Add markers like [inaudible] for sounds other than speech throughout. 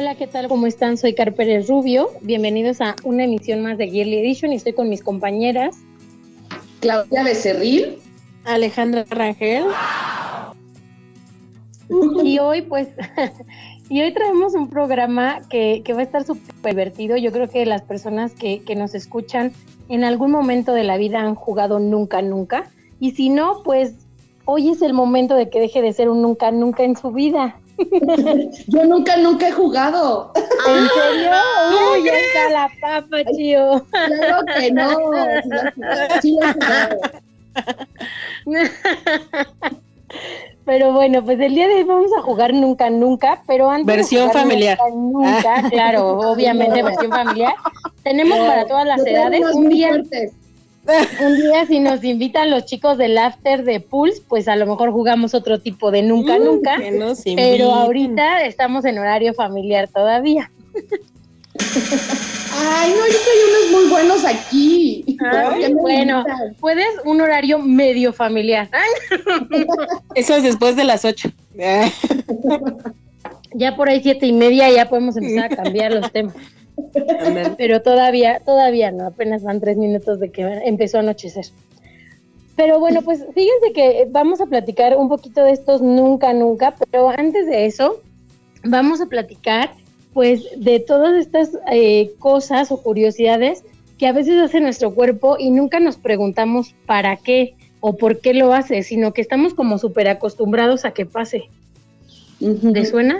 Hola, ¿qué tal? ¿Cómo están? Soy Car Pérez Rubio. Bienvenidos a una emisión más de Girly Edition y estoy con mis compañeras Claudia Becerril, Alejandra Rangel. Y hoy, pues, [laughs] y hoy traemos un programa que, que va a estar súper divertido. Yo creo que las personas que, que nos escuchan en algún momento de la vida han jugado nunca, nunca. Y si no, pues hoy es el momento de que deje de ser un nunca, nunca en su vida. Yo nunca, nunca he jugado. ¿En serio? Uy, ya está la papa, chío. Claro que no. Sí lo he jugado. Pero bueno, pues el día de hoy vamos a jugar nunca, nunca, pero antes de Versión jugar familiar. Nunca, nunca, claro, obviamente versión familiar. Tenemos para todas las edades un día, fuertes. Un día si nos invitan los chicos del after de Pulse, pues a lo mejor jugamos otro tipo de nunca, nunca. Que nos Pero ahorita estamos en horario familiar todavía. Ay, no, yo soy unos muy buenos aquí. Ay, ¿Por qué me bueno, puedes un horario medio familiar. Eso es después de las ocho. [laughs] Ya por ahí siete y media ya podemos empezar a cambiar los temas. Pero todavía, todavía no, apenas van tres minutos de que empezó a anochecer. Pero bueno, pues fíjense que vamos a platicar un poquito de estos nunca, nunca, pero antes de eso, vamos a platicar pues de todas estas eh, cosas o curiosidades que a veces hace nuestro cuerpo y nunca nos preguntamos para qué o por qué lo hace, sino que estamos como súper acostumbrados a que pase. ¿Te suena?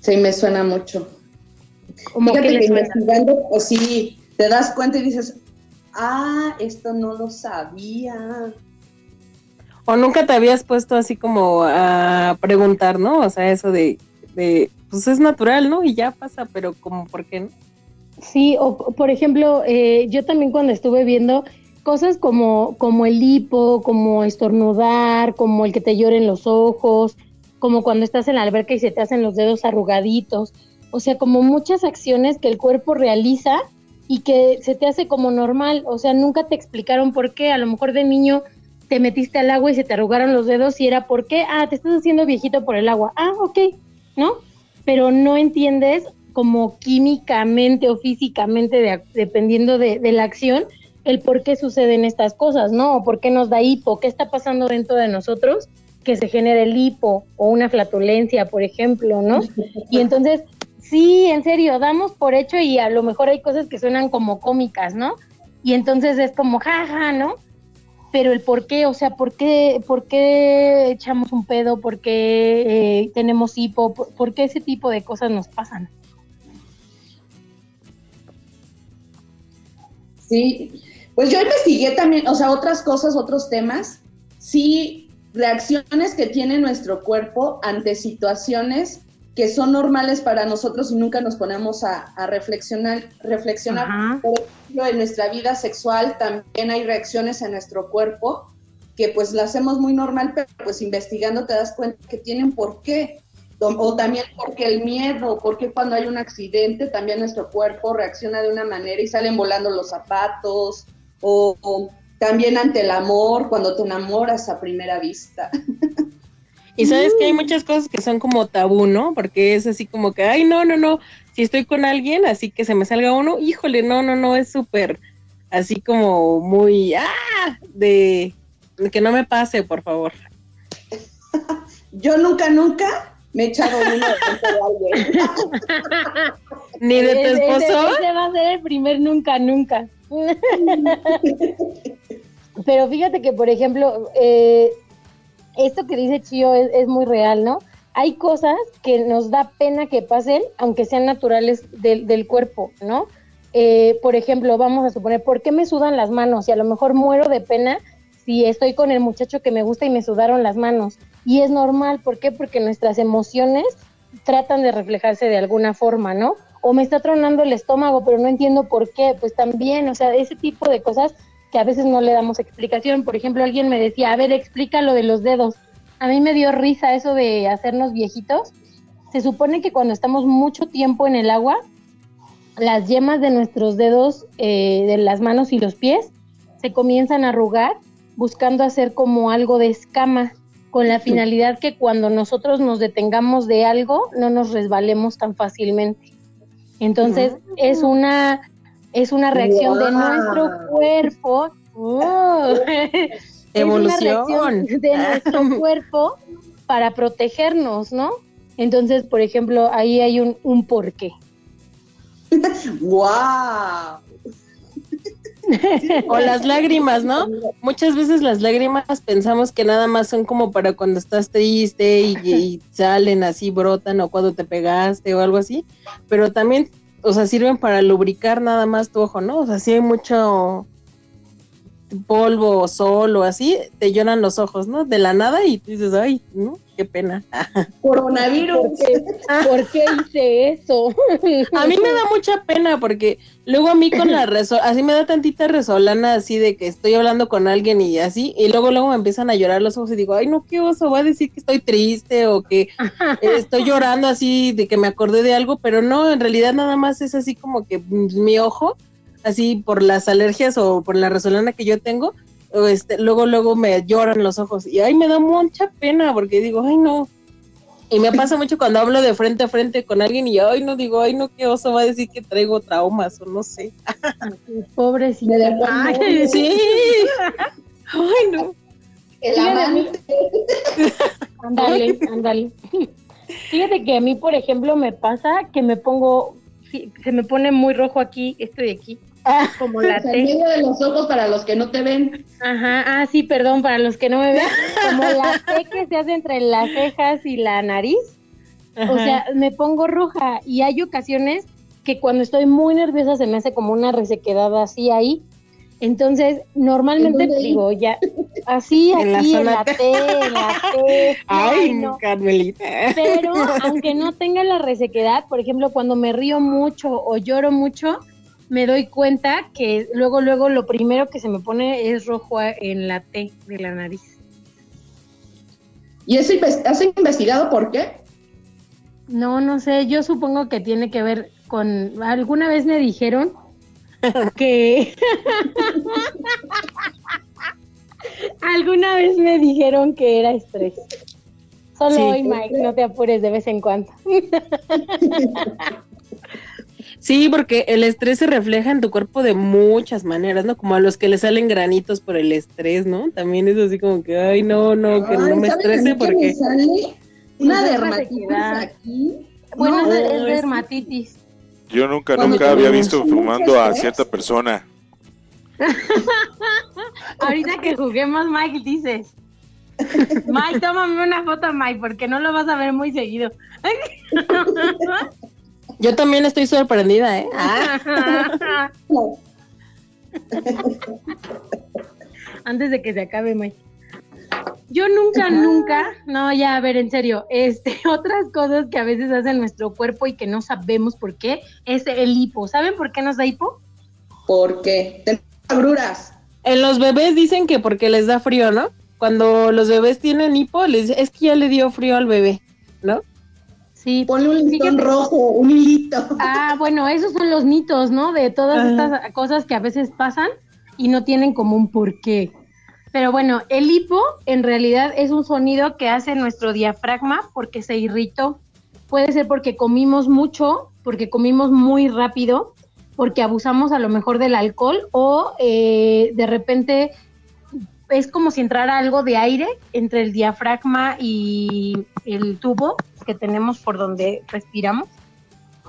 Sí, me suena mucho. Como Fíjate que que investigando, o sí, te das cuenta y dices, ah, esto no lo sabía. O nunca te habías puesto así como a preguntar, ¿no? O sea, eso de, de pues es natural, ¿no? Y ya pasa, pero como, ¿por qué no? Sí, o por ejemplo, eh, yo también cuando estuve viendo cosas como, como el hipo, como estornudar, como el que te lloren los ojos, como cuando estás en la alberca y se te hacen los dedos arrugaditos, o sea, como muchas acciones que el cuerpo realiza y que se te hace como normal, o sea, nunca te explicaron por qué, a lo mejor de niño te metiste al agua y se te arrugaron los dedos y era por qué, ah, te estás haciendo viejito por el agua, ah, ok, ¿no? Pero no entiendes como químicamente o físicamente, de- dependiendo de, de la acción, el por qué suceden estas cosas, ¿no? O por qué nos da hipo, qué está pasando dentro de nosotros que se genere el hipo o una flatulencia, por ejemplo, ¿no? [laughs] Y entonces, sí, en serio, damos por hecho y a lo mejor hay cosas que suenan como cómicas, ¿no? Y entonces es como, jaja, ¿no? Pero el por qué, o sea, ¿por qué, por qué echamos un pedo? ¿Por qué eh, tenemos hipo? ¿Por, por qué ese tipo de cosas nos pasan? Sí, pues yo investigué también, o sea, otras cosas, otros temas, sí, reacciones que tiene nuestro cuerpo ante situaciones que son normales para nosotros y nunca nos ponemos a, a reflexionar, reflexionar. Ajá. Por ejemplo, en nuestra vida sexual también hay reacciones en nuestro cuerpo que pues las hacemos muy normal, pero pues investigando te das cuenta que tienen por qué. O, o también porque el miedo, porque cuando hay un accidente también nuestro cuerpo reacciona de una manera y salen volando los zapatos, o, o también ante el amor, cuando te enamoras a primera vista. [laughs] Y sabes que hay Mm. muchas cosas que son como tabú, ¿no? Porque es así como que, ay, no, no, no, si estoy con alguien, así que se me salga uno, híjole, no, no, no, es súper, así como muy, ah, de, de que no me pase, por favor. [laughs] Yo nunca, nunca me he echado uno de alguien. [laughs] Ni de tu esposo. Ese va a ser el primer nunca, nunca. [laughs] Pero fíjate que, por ejemplo, eh, esto que dice Chío es, es muy real, ¿no? Hay cosas que nos da pena que pasen, aunque sean naturales del, del cuerpo, ¿no? Eh, por ejemplo, vamos a suponer, ¿por qué me sudan las manos? Y a lo mejor muero de pena si estoy con el muchacho que me gusta y me sudaron las manos. Y es normal, ¿por qué? Porque nuestras emociones tratan de reflejarse de alguna forma, ¿no? O me está tronando el estómago, pero no entiendo por qué. Pues también, o sea, ese tipo de cosas que a veces no le damos explicación. Por ejemplo, alguien me decía, a ver, explica lo de los dedos. A mí me dio risa eso de hacernos viejitos. Se supone que cuando estamos mucho tiempo en el agua, las yemas de nuestros dedos, eh, de las manos y los pies, se comienzan a arrugar buscando hacer como algo de escama, con la finalidad que cuando nosotros nos detengamos de algo, no nos resbalemos tan fácilmente. Entonces, Ah. es una es una reacción de nuestro cuerpo. ¡oh! [laughs] Es una Evolución. reacción de nuestro [laughs] cuerpo para protegernos, ¿no? Entonces, por ejemplo, ahí hay un, un porqué. ¡Wow! [laughs] O las lágrimas, ¿no? Muchas veces las lágrimas pensamos que nada más son como para cuando estás triste y, y salen así, brotan o cuando te pegaste o algo así, pero también, o sea, sirven para lubricar nada más tu ojo, ¿no? O sea, si hay mucho polvo o sol o así, te lloran los ojos, ¿no? De la nada y tú dices, ay, ¿no? Qué pena. [laughs] Coronavirus. ¿Por qué hice eso? [laughs] A mí me da mucha pena porque luego a mí con la resol así me da tantita resolana así de que estoy hablando con alguien y así, y luego luego me empiezan a llorar los ojos y digo, ay no, qué oso, va a decir que estoy triste o que estoy llorando así de que me acordé de algo, pero no, en realidad nada más es así como que mm, mi ojo, así por las alergias o por la resolana que yo tengo, este, luego luego me lloran los ojos y ay me da mucha pena porque digo, ay no, y me pasa mucho cuando hablo de frente a frente con alguien y ay no digo, ay no, qué oso va a decir que traigo traumas o no sé. [laughs] Pobrecita. Ay, Sí. Ay no. El amante. [laughs] Ándale, ándale. Fíjate que a mí, por ejemplo, me pasa que me pongo, se me pone muy rojo aquí, esto de aquí, como [laughs] la T. en medio de los ojos para los que no te ven. Ajá, ah, sí, perdón, para los que no me ven, [laughs] como la T que se hace entre las cejas y la nariz. O sea, me pongo roja y hay ocasiones que cuando estoy muy nerviosa se me hace como una resequedad así ahí. Entonces, normalmente ¿En digo, ya, así, En la aquí, en zona la T. T, en la T. [laughs] Ay, no. Carmelita. Pero aunque no tenga la resequedad, por ejemplo, cuando me río mucho o lloro mucho, me doy cuenta que luego, luego lo primero que se me pone es rojo en la T de la nariz. ¿Y eso has investigado por qué? No, no sé, yo supongo que tiene que ver con, alguna vez me dijeron [laughs] que, alguna vez me dijeron que era estrés. Solo Sí. hoy, Mike, no te apures de vez en cuando. [laughs] Sí, porque el estrés se refleja en tu cuerpo de muchas maneras, ¿no? Como a los que le salen granitos por el estrés, ¿no? También es así como que, ay, no, no, que Ay, no me ¿saben a estrese porque... me sale una dermatitis aquí. Bueno, No, es, dermatitis. Yo nunca, Cuando nunca había visto fumando a cierta persona. [laughs] Ahorita que juguemos, Mike, dices. [laughs] Mike, tómame una foto, Mike, porque no lo vas a ver muy seguido. [laughs] Yo también estoy sorprendida, ¿eh? Ah. [laughs] Antes de que se acabe, Mike. Yo nunca, nunca, no, ya, a ver, en serio, este, [laughs] otras cosas que a veces hace nuestro cuerpo y que no sabemos por qué, es el hipo. ¿Saben por qué nos da hipo? ¿Por qué? Tengo agruras. en los bebés dicen que porque les da frío, ¿no? Cuando los bebés tienen hipo, les es que ya le dio frío al bebé, ¿no? Sí. Ponle un listón Fíjate. rojo, un hilito. Ah, bueno, esos son los mitos, ¿no? De todas Ajá. estas cosas que a veces pasan y no tienen como un porqué. Pero bueno, el hipo en realidad es un sonido que hace nuestro diafragma porque se irritó. Puede ser porque comimos mucho, porque comimos muy rápido, porque abusamos a lo mejor del alcohol o eh, de repente es como si entrara algo de aire entre el diafragma y el tubo que tenemos por donde respiramos.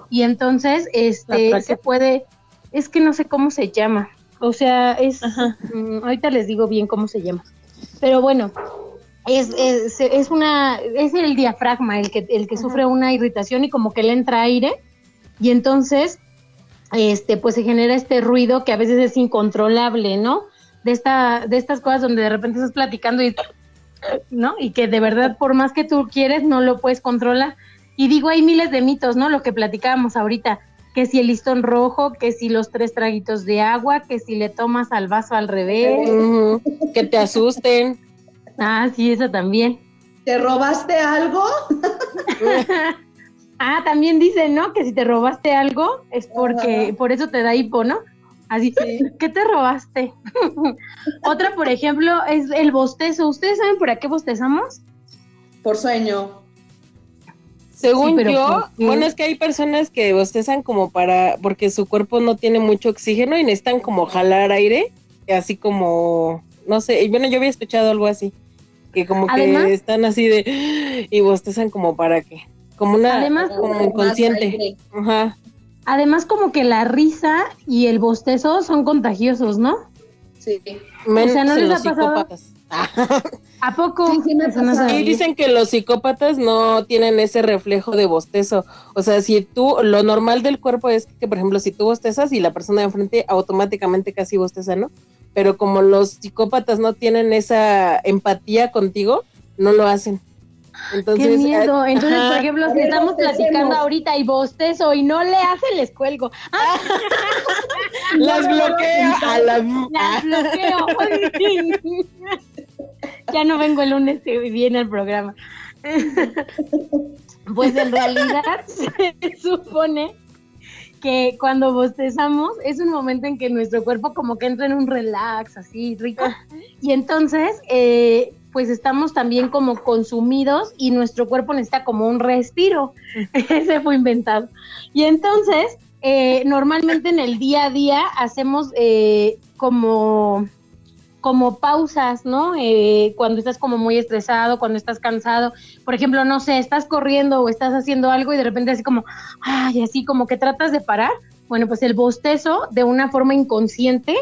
Y entonces, ¿La este, se puede, es que no sé cómo se llama. O sea, es, mm, ahorita les digo bien cómo se llama. Pero bueno, es, es, es una, es el diafragma el que, el que sufre una irritación y como que le entra aire. Y entonces, este, pues se genera este ruido que a veces es incontrolable, ¿no? de, esta, de estas cosas donde de repente estás platicando y, ¿no? Y que de verdad, por más que tú quieres, no lo puedes controlar. Y digo, hay miles de mitos, ¿no? Lo que platicábamos ahorita, que si el listón rojo, que si los tres traguitos de agua, que si le tomas al vaso al revés. que te asusten. [laughs] Ah, sí, eso también. ¿Te robaste algo? [laughs] ah, también dicen, ¿no? Que si te robaste algo es porque, por eso te da hipo, ¿no? Así, ¿qué te robaste? [laughs] Otra, por ejemplo, es el bostezo. ¿Ustedes saben por qué bostezamos? Por sueño. Según yo, bueno, es que hay personas que bostezan como para, porque su cuerpo no tiene mucho oxígeno y necesitan como jalar aire, así como, no sé, bueno, yo había escuchado algo así, que como que están así de, [gasps] y bostezan como para qué, como una, además, como inconsciente. Ajá. Además, como que la risa y el bostezo son contagiosos, ¿no? Sí. o sea, ¿no les ha pasado? [laughs] ¿A poco? Sí, dicen que los psicópatas no tienen ese reflejo de bostezo. O sea, si tú, lo normal del cuerpo es que, por ejemplo, si tú bostezas y la persona de enfrente automáticamente casi bosteza, ¿no? Pero como los psicópatas no tienen esa empatía contigo, no lo hacen. Entonces, Qué miedo. Entonces, por ejemplo, si estamos platicando ahorita y bostezo y no le hace, les cuelgo. las bloqueo. A las... bloqueo. ya no vengo el lunes que viene el programa. pues en realidad [laughs] se supone que cuando bostezamos es un momento en que nuestro cuerpo como que entra en un relax así rico y entonces eh, pues estamos también como consumidos y nuestro cuerpo necesita como un respiro. [laughs] Ese fue inventado. Y entonces, eh, normalmente en el día a día hacemos eh, como como pausas, ¿no? Eh, cuando estás como muy estresado, cuando estás cansado, por ejemplo, no sé, estás corriendo o estás haciendo algo y de repente así como, ay, así como que tratas de parar. Bueno, pues el bostezo de una forma inconsciente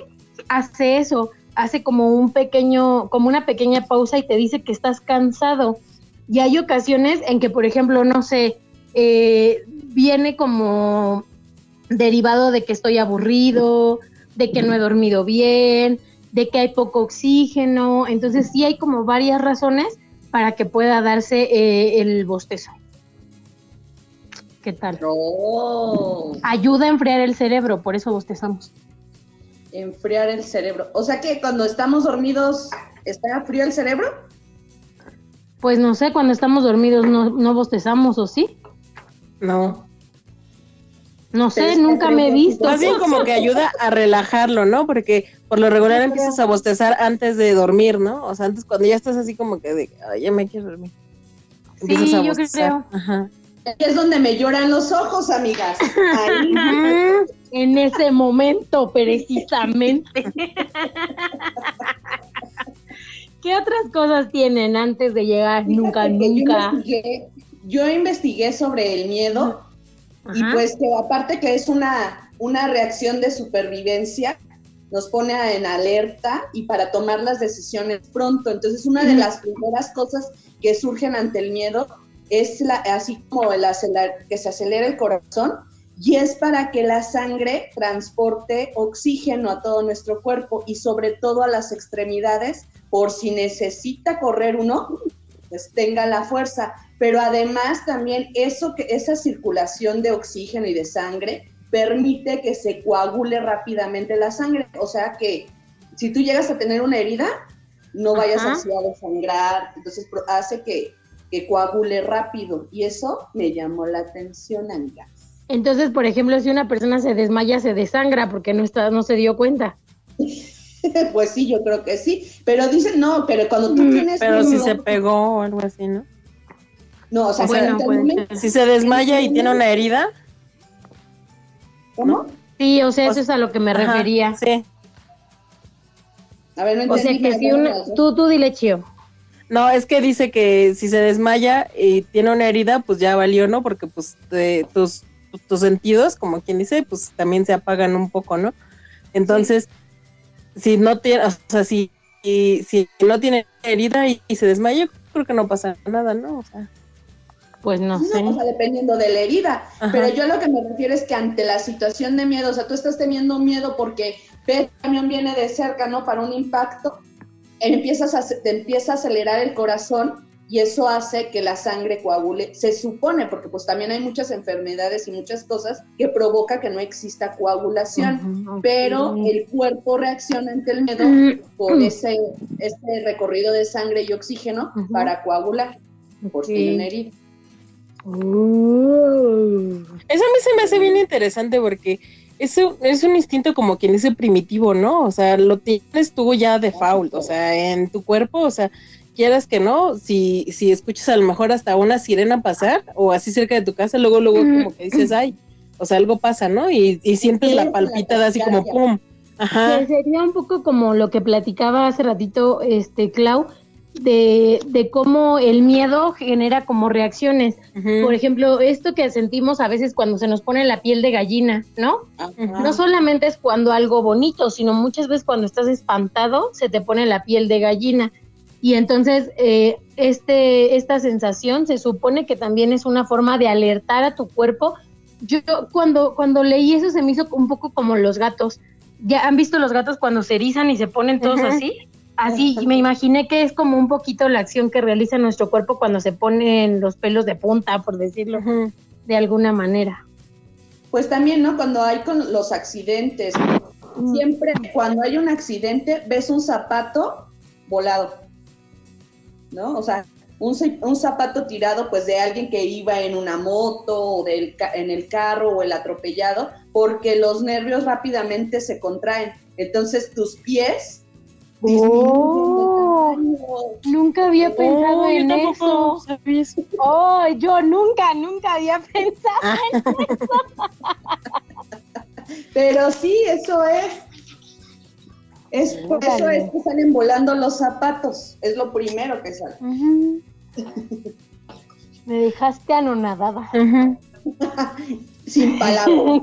hace eso hace como un pequeño, como una pequeña pausa y te dice que estás cansado. Y hay ocasiones en que, por ejemplo, no sé, eh, viene como derivado de que estoy aburrido, de que no he dormido bien, de que hay poco oxígeno. Entonces sí hay como varias razones para que pueda darse eh, el bostezo. ¿Qué tal? Ayuda a enfriar el cerebro, por eso bostezamos enfriar el cerebro. O sea que cuando estamos dormidos, ¿está frío el cerebro? Pues no sé, cuando estamos dormidos no, no bostezamos, ¿o sí? No. No sé, nunca me he visto. Más bien como que ayuda a relajarlo, ¿no? Porque por lo regular empiezas a bostezar antes de dormir, ¿no? O sea, antes cuando ya estás así como que de, ya me quiero dormir. sí, yo creo. Ajá. Es donde me lloran los ojos, amigas. Ahí. [laughs] en ese momento, precisamente. [laughs] ¿Qué otras cosas tienen antes de llegar? nunca, nunca. Yo investigué, sobre el miedo y pues que aparte que es una, una reacción de supervivencia, nos pone en alerta y para tomar las decisiones pronto. Entonces, una de las primeras cosas que surgen ante el miedo es la, así como el que se acelera el corazón y es para que la sangre transporte oxígeno a todo nuestro cuerpo y sobre todo a las extremidades por si necesita correr uno, pues tenga la fuerza. Pero además también eso que esa circulación de oxígeno y de sangre permite que se coagule rápidamente la sangre, o sea que si tú llegas a tener una herida, no vayas así a desangrar, entonces hace que que coagule rápido. Y eso me llamó la atención, amiga. Entonces, por ejemplo, si una persona se desmaya, se desangra porque no está, no se dio cuenta. [laughs] pues sí, yo creo que sí. Pero dicen, no, pero cuando tú mm, tienes. Pero si se pegó o algo así, ¿no? No, o sea, si se desmaya y tiene una herida. ¿Cómo? Sí, o sea, eso es a lo que me refería. Sí. A ver, no O sea, que si uno, tú, tú dile, Chío. No, es que dice que si se desmaya y tiene una herida, pues ya valió, ¿no? Porque pues tus, tus sentidos, como quien dice, pues también se apagan un poco, ¿no? Entonces, si no tiene, o sea, si, si no tiene herida y, se desmaya, creo que no pasa nada, ¿no? O sea. Pues no, sé. O sea, dependiendo de la herida. Pero yo lo que me refiero es que ante la situación de miedo, o sea, tú estás teniendo miedo porque el camión viene de cerca, ¿no? Para un impacto, empiezas a, te empieza a acelerar el corazón y eso hace que la sangre coagule, se supone, porque pues también hay muchas enfermedades y muchas cosas que provoca que no exista coagulación, pero el cuerpo reacciona ante el miedo por ese, ese recorrido de sangre y oxígeno para coagular, por si una herida. Eso a mí se me hace bien interesante porque eso es un instinto como quien dice primitivo, ¿no? O sea, lo tienes tú ya default, o sea, en tu cuerpo, o sea, quieras que no, si, si escuchas a lo mejor hasta una sirena pasar o así cerca de tu casa, luego, luego como que dices, ay, o sea, algo pasa, ¿no? Y, y sientes la palpita de así como pum. Ajá. sería un poco como lo que platicaba hace ratito, este, Clau, de, de cómo el miedo genera como reacciones. Por ejemplo, esto que sentimos a veces cuando se nos pone la piel de gallina, ¿no? No solamente es cuando algo bonito, sino muchas veces cuando estás espantado se te pone la piel de gallina. Y entonces, eh, este, esta sensación se supone que también es una forma de alertar a tu cuerpo. Yo cuando, cuando leí eso se me hizo un poco como los gatos. ¿Ya han visto los gatos cuando se erizan y se ponen todos así? Así, y me imaginé que es como un poquito la acción que realiza nuestro cuerpo cuando se ponen los pelos de punta, por decirlo de alguna manera. Pues también, ¿no? Cuando hay con los accidentes, siempre cuando hay un accidente ves un zapato volado ¿no? O sea, un, un, zapato tirado pues de alguien que iba en una moto o del, en el carro o el atropellado, porque los nervios rápidamente se contraen. Entonces tus pies... Oh, nunca había pensado oh, en eso. Oh, yo nunca, nunca había [laughs] pensado en eso. Pero sí, eso es. Es, por eso es que salen volando los zapatos, es lo primero que sale. [laughs] Me dejaste anonadada. Sin palabras.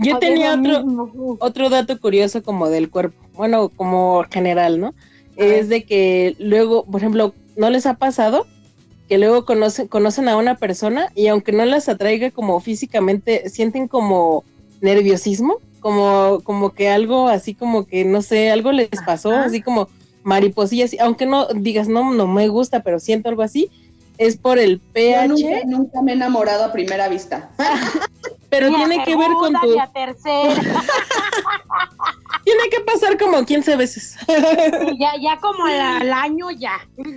Yo tenía otro, otro dato curioso como del cuerpo, bueno, como general, ¿no? Es de que luego, por ejemplo, ¿no les ha pasado? que luego conocen, conocen a una persona y aunque no las atraiga como físicamente, sienten como nerviosismo como, como que algo así como que, no sé, algo les pasó, así como mariposillas, aunque no digas, no, no me gusta, pero siento algo así, es por el pH. Yo nunca, me he enamorado a primera vista. [laughs] pero tiene que ver con tu... [laughs] tiene que pasar como 15 veces. ya, ya como al año ya. [laughs]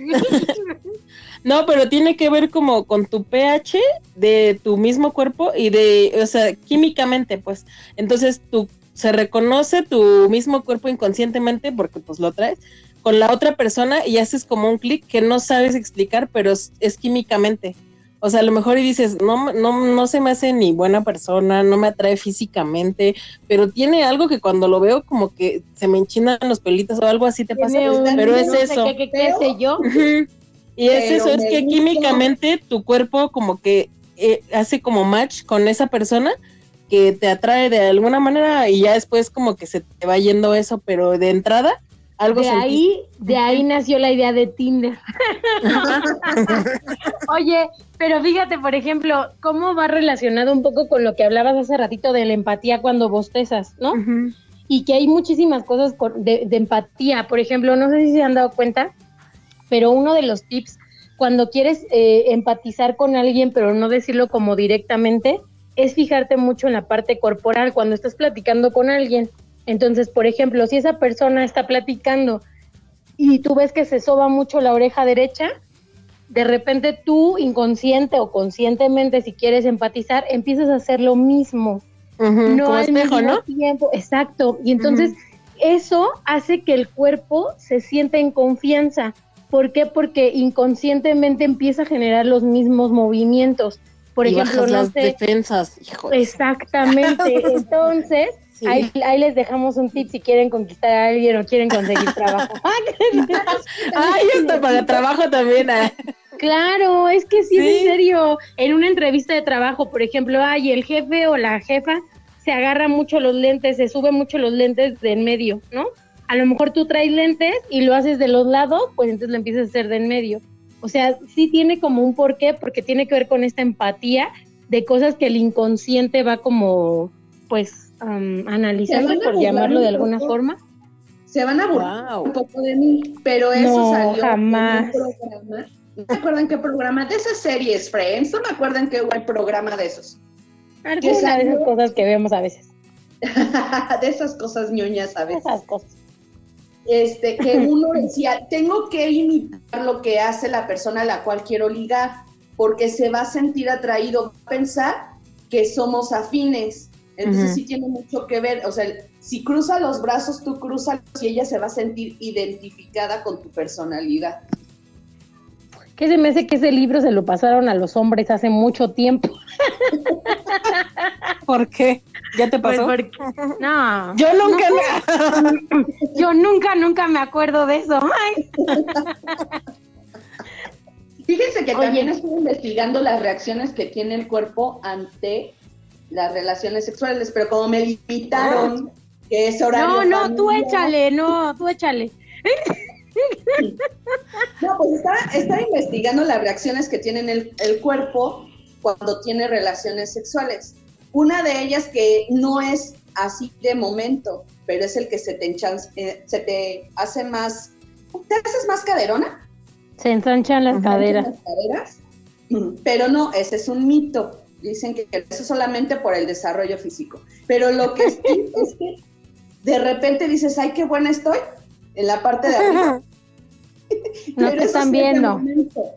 No, pero tiene que ver como con tu pH de tu mismo cuerpo y de, o sea, químicamente, pues. Entonces tú se reconoce tu mismo cuerpo inconscientemente porque pues lo traes con la otra persona y haces como un clic que no sabes explicar, pero es, químicamente. O sea, a lo mejor y dices, no, no, no se me hace ni buena persona, no me atrae físicamente, pero tiene algo que cuando lo veo como que se me enchinan los pelitos o algo así te pasa, pero es eso. ¿Qué, qué, sé yo? Y es eso, es que químicamente tu cuerpo como que eh, hace como match con esa persona que te atrae de alguna manera y ya después como que se te va yendo eso, pero de entrada algo de ahí de ahí [laughs] nació la idea de Tinder. [laughs] Oye, pero fíjate, por ejemplo, cómo va relacionado un poco con lo que hablabas hace ratito de la empatía cuando bostezas, ¿no? Y que hay muchísimas cosas de, de empatía. Por ejemplo, no sé si se han dado cuenta, pero uno de los tips cuando quieres eh, empatizar con alguien, pero no decirlo como directamente, es fijarte mucho en la parte corporal cuando estás platicando con alguien. Entonces, por ejemplo, si esa persona está platicando y tú ves que se soba mucho la oreja derecha, de repente tú, inconsciente o conscientemente, si quieres empatizar, empiezas a hacer lo mismo. no al mismo ¿no? tiempo. Exacto. Y entonces eso hace que el cuerpo se sienta en confianza. ¿Por qué? Porque inconscientemente empieza a generar los mismos movimientos. Por ejemplo, las defensas. Exactamente. [laughs] Entonces, ahí, les dejamos un tip si quieren conquistar a alguien o quieren conseguir trabajo. [laughs] Ay, esto para trabajo también. Ah. Claro, es que sí, en serio. En una entrevista de trabajo, por ejemplo, ay, el jefe o la jefa se agarra mucho los lentes, se sube mucho los lentes de en medio, ¿no? a lo mejor tú traes lentes y lo haces de los lados, pues entonces lo empiezas a hacer de en medio. O sea, sí tiene como un porqué, porque tiene que ver con esta empatía de cosas que el inconsciente va como, pues, analizando, por llamarlo de alguna forma. Se van a burlar un poco de mí, pero eso no, salió jamás. en un programa. No me acuerdo en qué programa, de esas series, Friends, no me acuerdo en qué programa de esos. Alguna de esas cosas que vemos a veces. [laughs] de esas cosas ñoñas a veces. Esas cosas. Este, que [laughs] uno decía, tengo que imitar lo que hace la persona a la cual quiero ligar, porque se va a sentir atraído, va a pensar que somos afines. Entonces sí tiene mucho que ver, o sea, si cruza los brazos, tú cruzas y ella se va a sentir identificada con tu personalidad. ¿Qué se me hace que ese libro se lo pasaron a los hombres hace mucho tiempo? [laughs] ¿Por qué? ¿Ya te Pues pasó? porque- no. [laughs] Yo nunca Yo nunca, nunca me acuerdo de eso. Ay, Fíjense que Oye. también estuve investigando las reacciones que tiene el cuerpo ante las relaciones sexuales, pero como me limitaron que es horario no, no, tú familiar- échale, no, tú échale. No, pues estaba, estaba investigando las reacciones que tiene el, el cuerpo cuando tiene relaciones sexuales. Una de ellas que no es así de momento, pero es el que se te, enchan- eh, se te hace más, ¿te haces más caderona? Se ensanchan las caderas. Las caderas. Pero no, ese es un mito. Dicen que eso es solamente por el desarrollo físico. Pero lo que sí [laughs] es que de repente dices, ay, qué buena estoy, en la parte de arriba. [laughs] No te están viendo.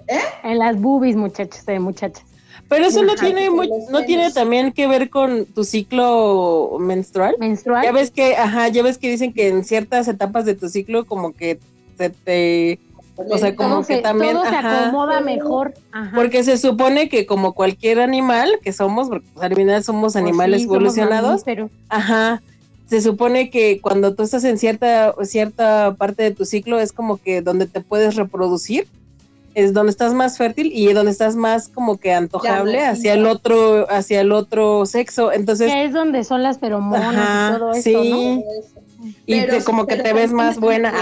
¿eh? En las boobies, muchachos, de muchachas. Pero eso no tiene muy- no tiene también que ver con tu ciclo menstrual. Menstrual. Ya ves que, ajá, ya ves que dicen que en ciertas etapas de tu ciclo como que se te, o sea, como todo que se, también, todo se ajá. acomoda mejor. Ajá. porque se supone que como cualquier animal que somos, porque pues, al final somos Pues animales sí, somos evolucionados, mamíferos. Ajá. Se supone que cuando tú estás en cierta, cierta parte de tu ciclo es como que donde te puedes reproducir, es donde estás más fértil y donde estás más como que antojable Llamativo. hacia el otro, hacia el otro sexo. Entonces, es donde son las feromonas Ajá, y todo eso, sí. ¿no? y te- como que te ves más buena.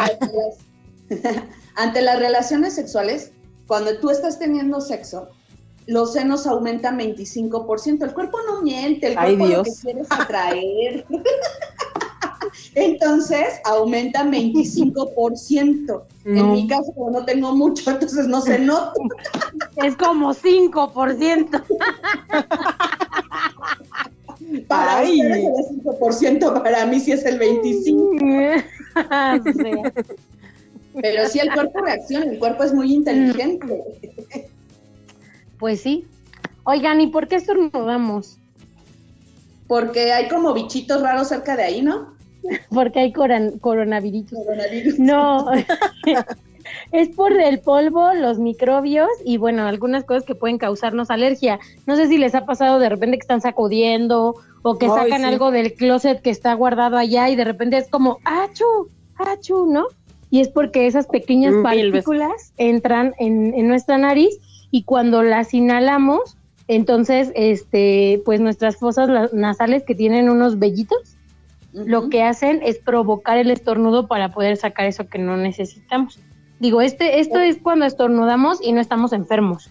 Ante las, relaciones sexuales, cuando tú estás teniendo sexo, los senos aumentan 25%. El cuerpo no miente, el Ay, cuerpo lo que Dios. quiere es atraer. [laughs] Entonces, aumentan 25%. En No. mi caso, no tengo mucho, entonces no se nota. Es como 5%. [laughs] Para Ay. ustedes es el 5%, para mí sí es el 25%. O sea, Pero sí, el cuerpo reacciona, el cuerpo es muy inteligente. [laughs] pues sí. Oigan, ¿y por qué estornudamos? Porque hay como bichitos raros cerca de ahí, ¿no? Porque hay coronavirus. Coronavirus. No, [laughs] es por el polvo, los microbios y bueno, algunas cosas que pueden causarnos alergia. No sé si les ha pasado de repente que están sacudiendo o que Ay, sacan sí. algo del closet que está guardado allá y de repente es como, ¡achu! ¡achu! ¿no? Y es porque esas pequeñas partículas entran en, en nuestra nariz y cuando las inhalamos, entonces, este, pues nuestras fosas nasales que tienen unos vellitos, lo que hacen es provocar el estornudo para poder sacar eso que no necesitamos. Digo, este, esto es cuando estornudamos y no estamos enfermos.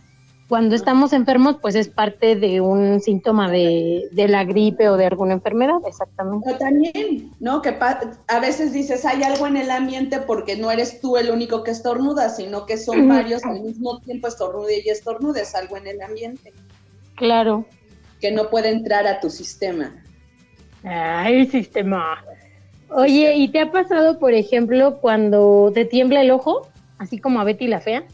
Cuando estamos enfermos, pues es parte de un síntoma de, de la gripe o de alguna enfermedad, exactamente. Pero también, ¿no? Que pa- a veces dices, hay algo en el ambiente porque no eres tú el único que estornuda, sino que son varios al mismo tiempo estornude y estornude, es algo en el ambiente Claro. que no puede entrar a tu sistema. Ay, sistema. Oye, ¿y te ha pasado, por ejemplo, cuando te tiembla el ojo, así como a Betty la fea?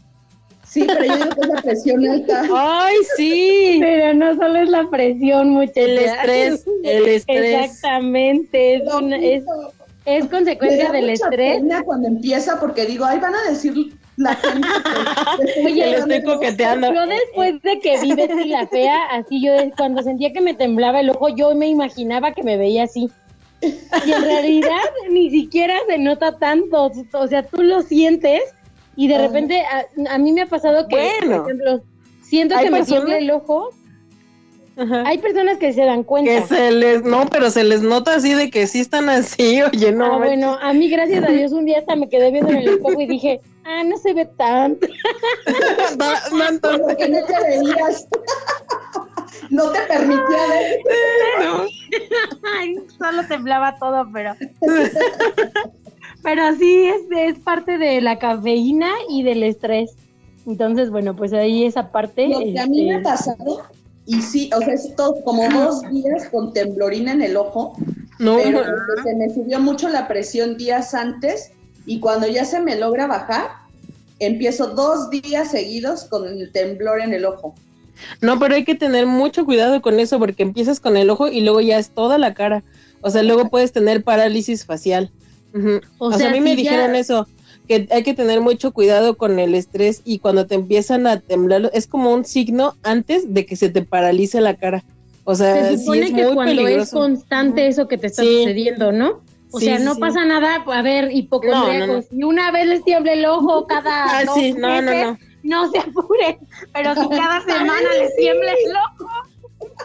Sí, pero yo digo que es la presión alta. [laughs] Ay, sí. Pero no solo es la presión, muchachos. El estrés, el estrés. Exactamente, es, una- es, es Me consecuencia del mucha estrés. pena cuando empieza porque digo, ay, van a decir la gente que- [laughs] Oye, le estoy coqueteando. Yo después de que vi Betty la fea, así yo cuando sentía que me temblaba el ojo, yo me imaginaba que me veía así. Y en realidad ni siquiera se nota tanto, o sea, tú lo sientes y de repente a, a mí me ha pasado que, Bueno. por ejemplo, siento que me tiembla el ojo, Ajá. hay personas que se dan cuenta. Que se les, no, pero se les nota así de que sí están así, [laughs] oye, no. ah, bueno, a mí gracias a Dios un día hasta me quedé viendo en el espejo y dije, Ah, no se ve tanto. [laughs] [laughs] No, te veías. no te permitía ver. no. Ay, solo temblaba todo, pero. Pero sí, es, es parte de la cafeína y del estrés. Entonces, bueno, pues ahí esa parte. Lo que a mí me ha este, pasado, y sí, o sea, es todo como dos [clears throat] días con temblorina en el ojo, No, pero se me subió mucho la presión días antes y cuando ya se me logra bajar, empiezo dos días seguidos con el temblor en el ojo. no, pero hay que tener mucho cuidado con eso porque empiezas con el ojo y luego ya es toda la cara. O sea, luego puedes tener parálisis facial. O O, sea, sea, a mí me ya- dijeron eso, que hay que tener mucho cuidado con el estrés y cuando te empiezan a temblar, es como un signo antes de que se te paralice la cara. O sea, Se sí supone es que muy cuando es constante eso que te está Sí. sucediendo, ¿no? O Sí, sea, no pasa nada, a ver, hipocondríacos, No, no, y una vez les tiembla el ojo cada [laughs] Ah, dos sí, no, no, meses, no. no se apuren, pero si [laughs] cada semana les tiembla el ojo.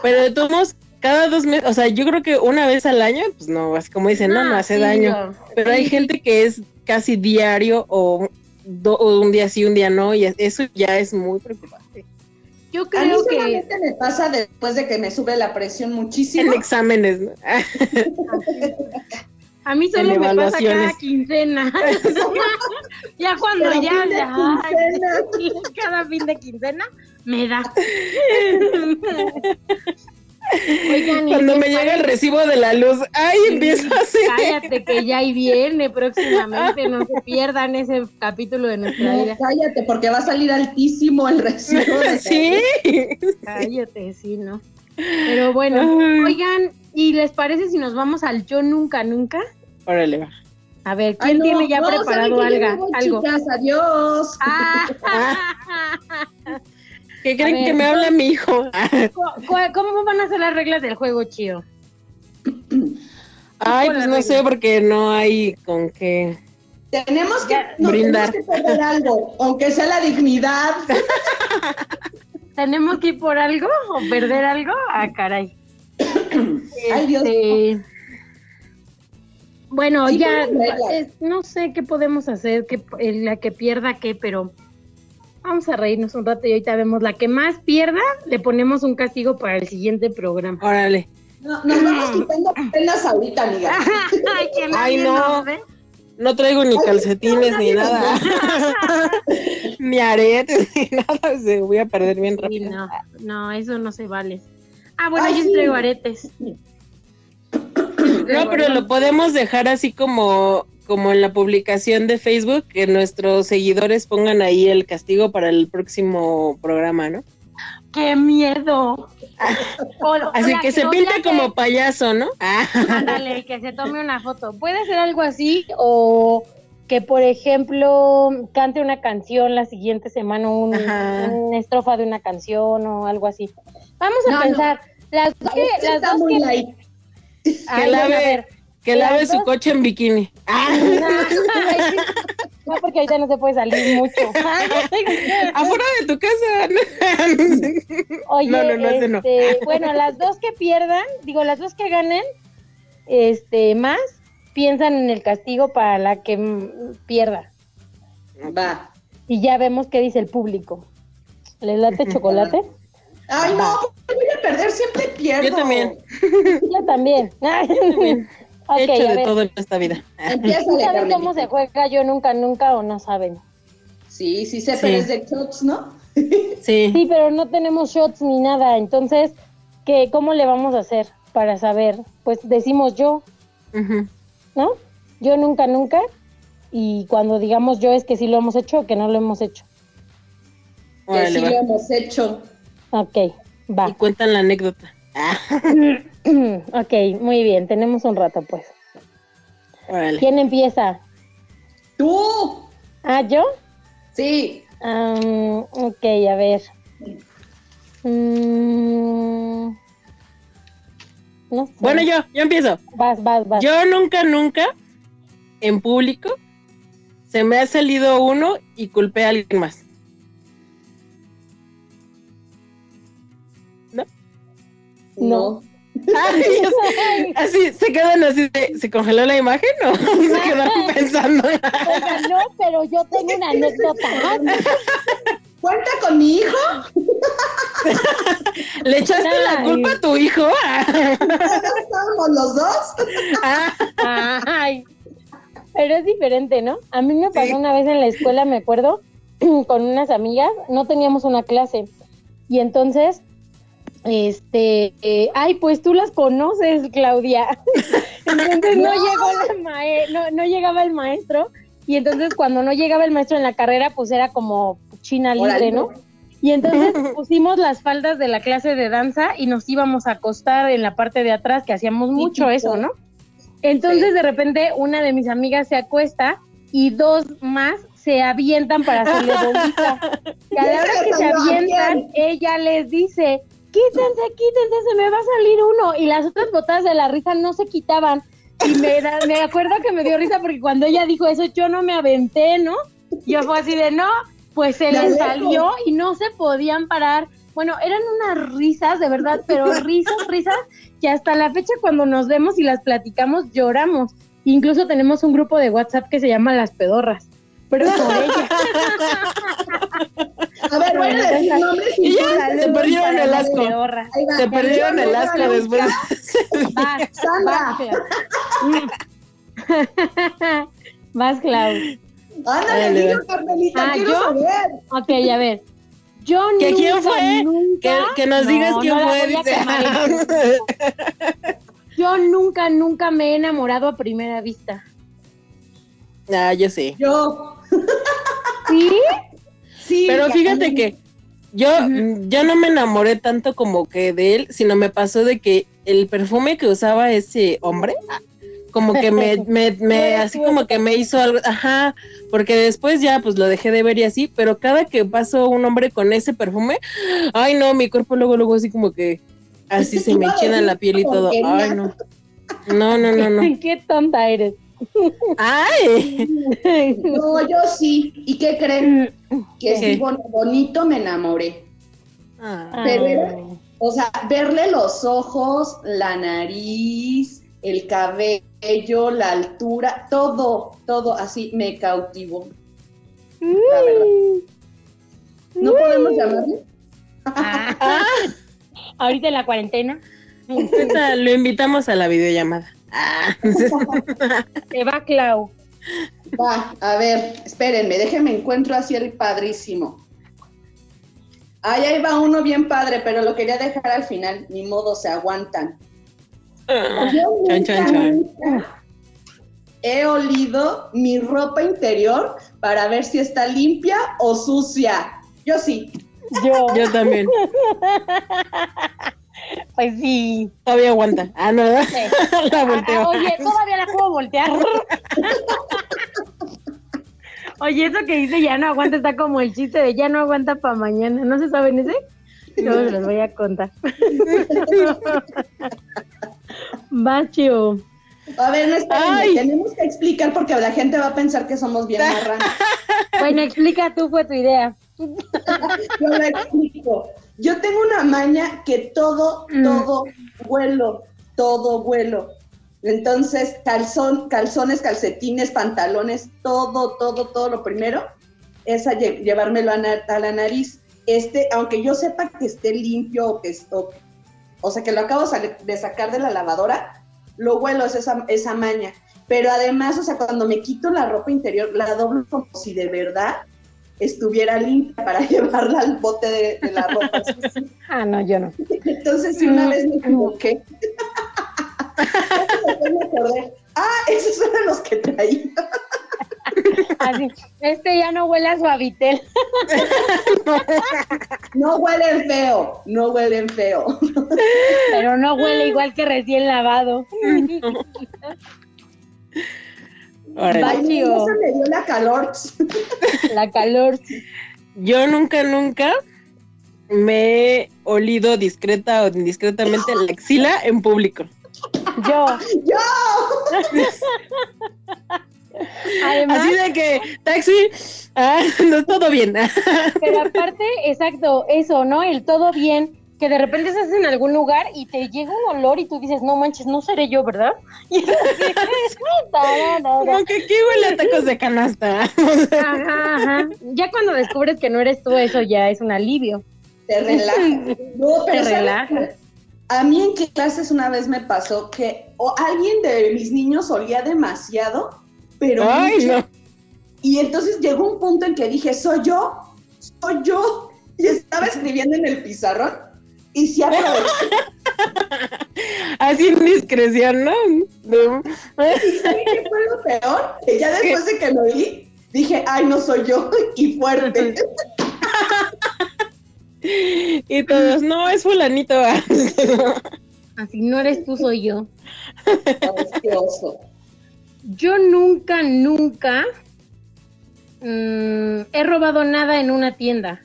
Pero de todos cada dos meses, o sea, yo creo que una vez al año, pues no, así como dicen, no, no hace sí, daño. no. Pero hay gente que es casi diario o, do- o un día sí, un día no, y eso ya es muy preocupante. Yo A mí creo que solamente me pasa después de que me sube la presión muchísimo. En exámenes, ¿no? a mí solo en me pasa cada quincena. [laughs] ya cuando Cada ya, fin de ya, [laughs] cada fin de quincena me da. [laughs] Oigan, ¿y Cuando me llega el recibo de la luz, ¡ay! empiezo a hacer. Cállate que ya ahí viene próximamente, no se pierdan ese capítulo de nuestra No, vida. cállate, porque va a salir altísimo el recibo. de [laughs] Sí. Cállate, sí, ¿no? Pero bueno, Ay. oigan, ¿y les parece si nos vamos al yo nunca nunca? Órale, va. A ver, Ay, ¿quién no, tiene ya no, preparado algo? Chicas, adiós. Ah, [laughs] [laughs] ¿Qué creen ver, que me habla mi hijo? [laughs] ¿cu- cu- ¿Cómo van a ser las reglas del juego, Chío? Ay, pues no regla. sé, porque no hay con qué. Tenemos que, no, brindar. tenemos que perder algo, aunque sea la dignidad. [laughs] ¿Tenemos que ir por algo o perder algo? Ah, caray. [coughs] Ay, Dios. Este, Bueno, Sí, ya no sé qué podemos hacer, que la que pierda qué, pero vamos a reírnos un rato y ahorita vemos la que más pierda, le ponemos un castigo para el siguiente programa. Órale. No, nos vamos quitando penas ahorita, amiga. [laughs] Ay, que Ay, no. nos ve. No traigo ni calcetines ni nada. [laughs] ni aretes ni [laughs] nada. Se voy a perder bien Sí, rápido. no, no, eso no se vale. Ah, bueno, Ay, yo sí. traigo aretes. No, pero lo podemos dejar así como, como en la publicación de Facebook, que nuestros seguidores pongan ahí el castigo para el próximo programa, ¿no? ¡Qué miedo! O- [laughs] Así que se pinta que- como payaso, ¿no? Ah, [laughs] Ándale, que se tome una foto. Puede ser algo así o que, por ejemplo, cante una canción la siguiente semana, un, una estrofa de una canción o algo así. Vamos a No, no. pensar. Las dos que, las dos que, light. Ay, lave-. Que lave su coche en bikini. [laughs] Ah, No, porque ahorita no se puede salir mucho. [laughs] afuera de tu casa. [laughs] Oye, No, no, no, este, bueno, las dos que pierdan, digo, las dos que ganen, este, más, piensan en el castigo para la que pierda. Va. Y ya vemos qué dice el público. ¿Les late chocolate? Ay, no, voy a perder, siempre pierdo. Yo también. Yo también. ok, He hecho de todo en esta vida. Empieza [laughs] ¿Sí ¿Saben cómo se juega yo nunca, nunca o no saben? Sí, sí sé, Sí. pero es de shots, ¿no? [laughs] Sí. Sí, pero no tenemos shots ni nada. Entonces, ¿qué, ¿cómo le vamos a hacer para saber? Pues decimos yo, Ujú. ¿no? Yo nunca, nunca. Y cuando digamos yo es que sí lo hemos hecho o que no lo hemos hecho. Que sí va. lo hemos hecho. Ok, Y va. cuentan la anécdota. [laughs] [clears throat] Ok, muy bien, tenemos un rato pues. ¿Quién empieza? ¡Tú! Ah, ¿yo? Sí. Am, ok, a ver. Mm, no sé. Bueno, yo, yo empiezo. Vas, vas, vas. Yo nunca, nunca, en público, se me ha salido uno y culpé a alguien más. No. [laughs] así, se quedan así, ¿se congeló la imagen o [laughs] se quedaron pensando? Oiga, no, pero yo tengo una anécdota. [laughs] ¿Cuenta con mi hijo? ¿Le echaste la culpa a tu hijo? ¿Estábamos los dos? Ay, pero es diferente, ¿no? A mí me pasó una vez en la escuela, me acuerdo, [clears throat] con unas amigas, no teníamos una clase. Y entonces, este, eh, ay, pues tú las conoces, Claudia. [laughs] entonces no, llegó la mae no, no llegaba el maestro. Y entonces cuando no llegaba el maestro en la carrera, pues era como China libre, ¿no? Y entonces pusimos las faldas de la clase de danza y nos íbamos a acostar en la parte de atrás, que hacíamos mucho eso, ¿no? Entonces de repente una de mis amigas se acuesta y dos más se avientan para hacerle [laughs] bolita. Y a la hora que se avientan, ella les dice, quítense, quítense, se me va a salir uno. Y las otras botadas de la risa no se quitaban. Y me, da, me acuerdo que me dio risa porque cuando ella dijo eso, yo no me aventé, ¿no? Yo fue así de, no, pues se les salió y no se podían parar. Bueno, eran unas risas, de verdad, pero risas, risas, que hasta la fecha cuando nos vemos y las platicamos lloramos. Incluso tenemos un grupo de WhatsApp que se llama Las Pedorras. Pero por ella. A ver, bueno, decir nombres y ya se perdieron el asco. Se perdieron el asco después. Vas, vas, Vas, Clau. Ándale, dilo, Carmelita, Ah, quiero ¿yo? saber. Ok, a ver. Yo ¿Que nunca, quién fue? nunca- Que, que nos digas No, quién no fue, a dice. [laughs] Yo nunca, nunca me he enamorado a primera vista. ah, yo sé. Yo, ¿Sí? sí. Pero fíjate también. que yo, yo no me enamoré tanto como que de él, sino me pasó de que el perfume que usaba ese hombre, como que me, [laughs] me, me así como que me hizo algo, ajá, porque después ya pues lo dejé de ver y así, pero cada que pasó un hombre con ese perfume, ay no, mi cuerpo luego, luego así como que así se me enchina la piel y todo, ay no. No, no, no, no. [laughs] Qué tonta eres. Ay, [laughs] No, yo sí. ¿Y qué creen? Que sí, bon- bonito me enamoré. Ah, Pero era- O sea, verle los ojos, la nariz, el cabello, la altura, todo, todo así me cautivó. La verdad. ¿No podemos llamarle? [laughs] Ah. Ahorita en la cuarentena lo invitamos a la videollamada. Ah, [laughs] te va Clau. Va, a ver, espérenme, déjenme encuentro así el padrísimo. Ay, ahí va uno bien padre, pero lo quería dejar al final, ni modo, se aguantan. Yo Chan, nunca, chan, chan. He olido mi ropa interior para ver si está limpia o sucia. Yo sí. Yo, Yo también. [laughs] pues sí. Todavía aguanta. Ah, no, [laughs] la Ah, volteo. Oye, todavía la puedo voltear. [laughs] Oye, eso que dice ya no aguanta está como el chiste de ya no aguanta para mañana. ¿No se saben ese? Yo se los voy a contar. [laughs] Bacho. A ver, no espérenme, tenemos que explicar porque la gente va a pensar que somos bien marranos. Bueno, explica tú, fue tu idea. Yo la explico. Yo tengo una maña que todo, Mm. todo vuelo, todo vuelo. Entonces, calzón, calzones, calcetines, pantalones, todo, todo, todo lo primero es a lle- llevármelo a, la nariz. Este, aunque yo sepa que esté limpio o que es- o, sea, que lo acabo de sacar de la lavadora, lo huelo, es esa, esa maña. Pero además, o sea, cuando me quito la ropa interior, la doblo como si de verdad estuviera limpia para [laughs] llevarla al bote de, de la ropa. [laughs] Ah, no, yo no. Entonces, si una vez me equivoqué, [laughs] me acordé, ah, esos eran los que traía. Así, este ya no huele a suavitel. No huelen feo, no huelen feo. Pero no huele igual que recién lavado. Eso me dio la calor. La calor. Yo nunca, nunca me he olido discreta o indiscretamente la axila en público. Yo. ¡Yo! Además, Así de que, taxi, ah, no, todo bien. pero aparte, exacto, eso, ¿no? El todo bien. Que de repente estás en algún lugar y te llega un olor y tú dices, no manches, no seré yo, ¿verdad? [laughs] Y es así, [laughs] Como que aquí huele a tacos de canasta. [laughs] Ajá, ajá. Ya cuando descubres que no eres tú, eso ya es un alivio. Te relaja. No, Te ¿sabes relaja. A mí en qué clases una vez me pasó que o alguien de mis niños olía demasiado, pero Ay, mucho. no. Y entonces llegó un punto en que dije, soy yo, soy yo. Y estaba escribiendo en el pizarrón y sí aproveché. [laughs] Así en discreción, ¿no? No. ¿Y sabes qué fue lo peor? Que ya después de que lo oí, dije, ay, no soy yo, [laughs] y fuerte. [laughs] Y todos, no, es fulanito. Así no eres tú, soy yo. Yo nunca, nunca mm, he robado nada en una tienda.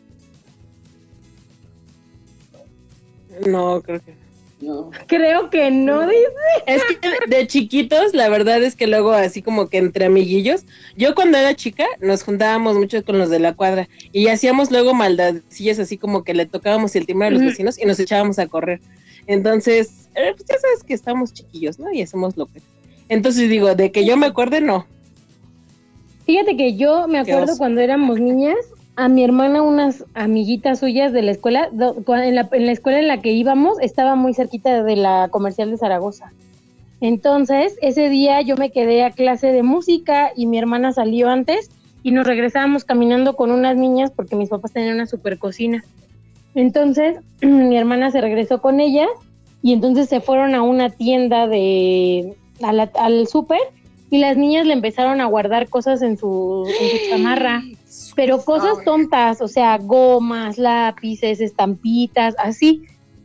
No, creo que. No. Creo que no, dice. Es que de chiquitos, la verdad es que luego así como que entre amiguillos, yo cuando era chica nos juntábamos mucho con los de la cuadra y hacíamos luego maldadillas así como que le tocábamos el timbre a los vecinos y nos echábamos a correr. Entonces, eh, pues ya sabes que estamos chiquillos, ¿no? Y hacemos lo que... Entonces digo, de que yo me acuerde, no. Fíjate que yo me acuerdo cuando éramos niñas, a mi hermana unas amiguitas suyas de la escuela, en la, escuela en la que íbamos, estaba muy cerquita de la comercial de Zaragoza. Entonces, ese día yo me quedé a clase de música y mi hermana salió antes y nos regresábamos caminando con unas niñas porque mis papás tenían una super cocina. Entonces, [clears throat] mi hermana se regresó con ellas y entonces se fueron a una tienda de al súper y las niñas le empezaron a guardar cosas en su, en su chamarra, pero cosas Ay. tontas, o sea, gomas, lápices, estampitas, así.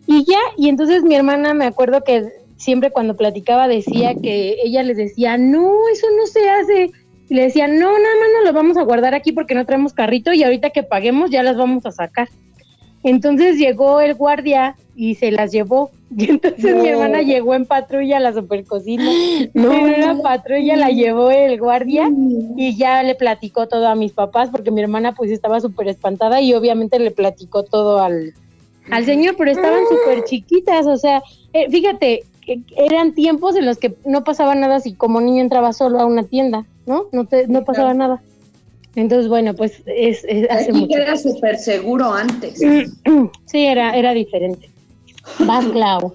Y ya, y entonces mi hermana me acuerdo que siempre cuando platicaba decía que ella les decía, no, eso no se hace. Y le decía, no, nada más nos lo vamos a guardar aquí porque no traemos carrito y ahorita que paguemos ya las vamos a sacar. Entonces llegó el guardia y se las llevó. [laughs] Y entonces No. mi hermana llegó en patrulla a la supercocina. [gasps] No. En una patrulla la llevó el guardia y ya le platicó todo a mis papás porque mi hermana pues estaba súper espantada y obviamente le platicó todo al, al señor, pero estaban súper chiquitas, o sea, eh, fíjate, que eran tiempos en los que no pasaba nada si como niño entraba solo a una tienda, ¿no? No, te, no pasaba nada. Entonces, bueno, pues es, es hace Aquí mucho. era súper seguro antes. [clears throat] Sí, era, era diferente. Vas, Clau.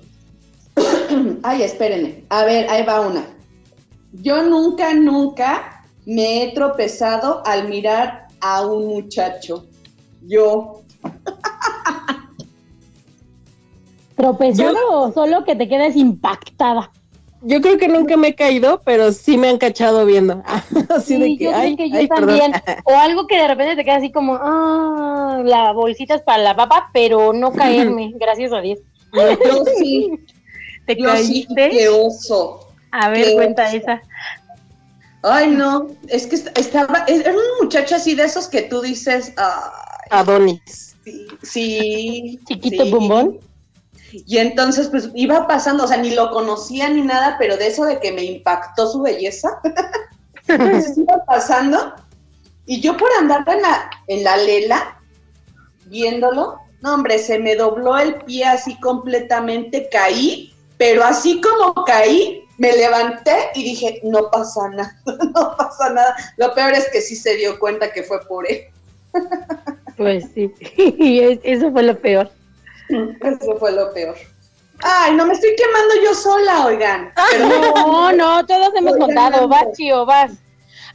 [coughs] Ay, espérenme. A ver, ahí va una. Yo nunca, nunca me he tropezado al mirar a un muchacho. Yo. [laughs] ¿Tropezado o solo que te quedas impactada? Yo creo que nunca me he caído, pero sí me han cachado viendo. [laughs] Así de que, yo creo ay, que yo ay, perdón. también. [laughs] O algo que de repente te queda así como, ah, la bolsita es para la papa, pero no caerme, gracias a Dios. Yo [laughs] sí. ¿Te Yo sí. caíste? Qué oso. A ver, qué cuenta oso. esa. Ay, no. Es que est- estaba. Era un muchacho así de esos que tú dices. Ay, Adonis. sí. sí Chiquito sí. bombón. Y entonces, pues iba pasando, o sea, ni lo conocía ni nada, pero de eso de que me impactó su belleza. Entonces [laughs] [laughs] iba pasando y yo por andar en la, en la lela, viéndolo, no, hombre, se me dobló el pie así completamente, caí, pero así como caí, me levanté y dije, no pasa nada, [laughs] no pasa nada. Lo peor es que sí se dio cuenta que fue por él. Pues sí, [laughs] eso fue lo peor. Eso fue lo peor. Ay, no me estoy quemando yo sola, oigan. Pero No, no, todos hemos Oigan, contado. Vas. Chío, vas.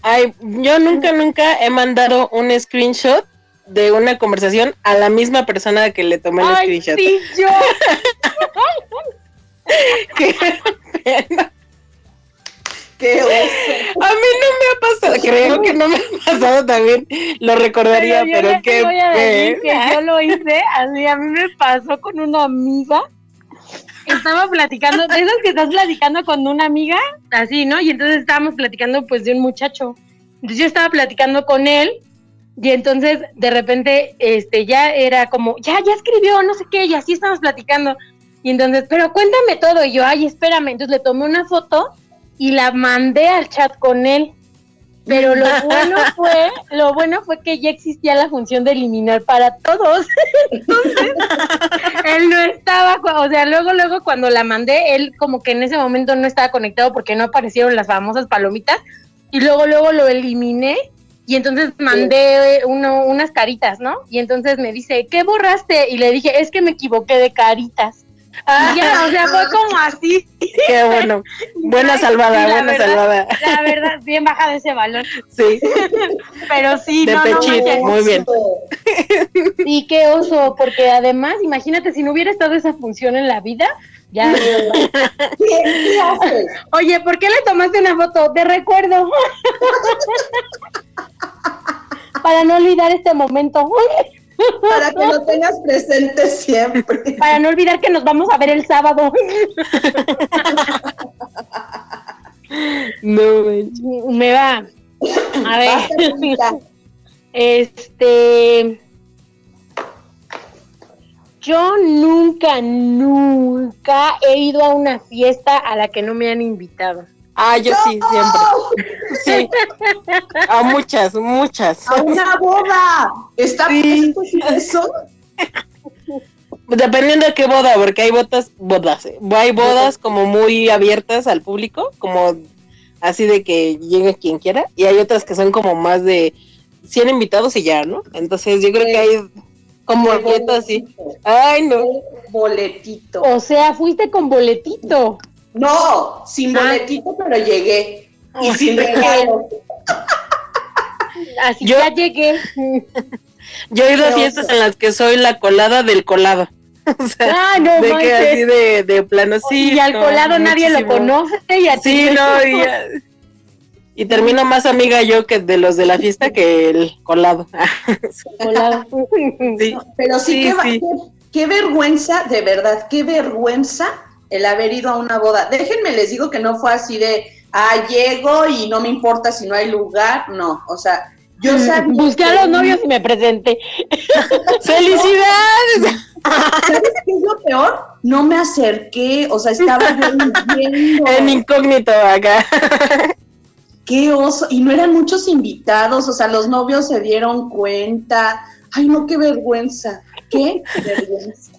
Ay, yo nunca, nunca he mandado un screenshot de una conversación a la misma persona que le tomé el Ay, screenshot. sí, yo. [laughs] Qué pena. qué oso. A mí no me ha pasado, creo que no me ha pasado también, lo recordaría, yo pero, qué voy a decir pena. que yo lo hice, así a mí me pasó con una amiga. Estaba platicando, de esas que estás platicando con una amiga, así, ¿no? Y entonces estábamos platicando pues de un muchacho. Entonces yo estaba platicando con él y entonces de repente este ya era como, ya, ya escribió, no sé qué, y así estábamos platicando. Y entonces, pero cuéntame todo. Y yo, ay, espérame. Entonces le tomé una foto y la mandé al chat con él. Pero lo [laughs] bueno fue, lo bueno fue que ya existía la función de eliminar para todos. [laughs] Entonces, él no ya, o sea, luego, luego cuando la mandé, él como que en ese momento no estaba conectado porque no aparecieron las famosas palomitas y luego, luego lo eliminé y entonces mandé uno, unas caritas, ¿no? Y entonces me dice, ¿qué borraste? Y le dije, es que me equivoqué de caritas. Y [laughs] ya, [laughs] o sea, fue como así. Qué bueno. Buena salvada, buena salvada. La verdad, bien baja de ese balón. Sí. [laughs] Pero sí, De no, no pechito, manches. muy bien. Sí, qué oso, porque además, imagínate, si no hubiera estado esa función en la vida, ya. ¿Qué? Oye, ¿por qué le tomaste una foto de recuerdo? [laughs] Para no olvidar este momento. Para que lo tengas presente siempre. [laughs] Para no olvidar que nos vamos a ver el sábado. No. Me va. A ver. Este. Yo nunca, nunca he ido a una fiesta a la que no me han invitado. Ah, yo sí, siempre. Sí. A muchas, muchas. A una boda. ¿Está Sí. eso? Dependiendo de qué boda, porque hay bodas, bodas, eh. hay bodas como muy abiertas al público, como así de que llegue quien quiera, y hay otras que son como más de 100 invitados y ya, ¿no? Entonces yo creo que hay como El boletos así. Ay, no. Boletito. O sea, fuiste con boletito. No, sin Ah. boletito, pero llegué. Y Oh, sin regalo. Así Yo- ya llegué. Yo he ido a fiestas en las que soy la colada del colado. [laughs] O sea, Ah, no de que así de, de plano, sí. y al no, colado nadie lo conoce y a ti Sí, no, y, ya- y termino más amiga yo que de los de la fiesta que el colado. colado. [laughs] Sí. Pero sí, Sí, qué, va- sí. qué- qué vergüenza, de verdad, qué vergüenza el haber ido a una boda. Déjenme les digo que no fue así de, ah, llego y no me importa si no hay lugar. No, o sea, yo sabía. Busqué a los novios y me presenté. [laughs] ¡Felicidades! ¿Sabes qué es lo peor? No me acerqué, o sea, estaba yo viendo. [laughs] En incógnito acá. Qué oso. Y no eran muchos invitados, o sea, los novios se dieron cuenta. Ay, no, qué vergüenza. Qué vergüenza.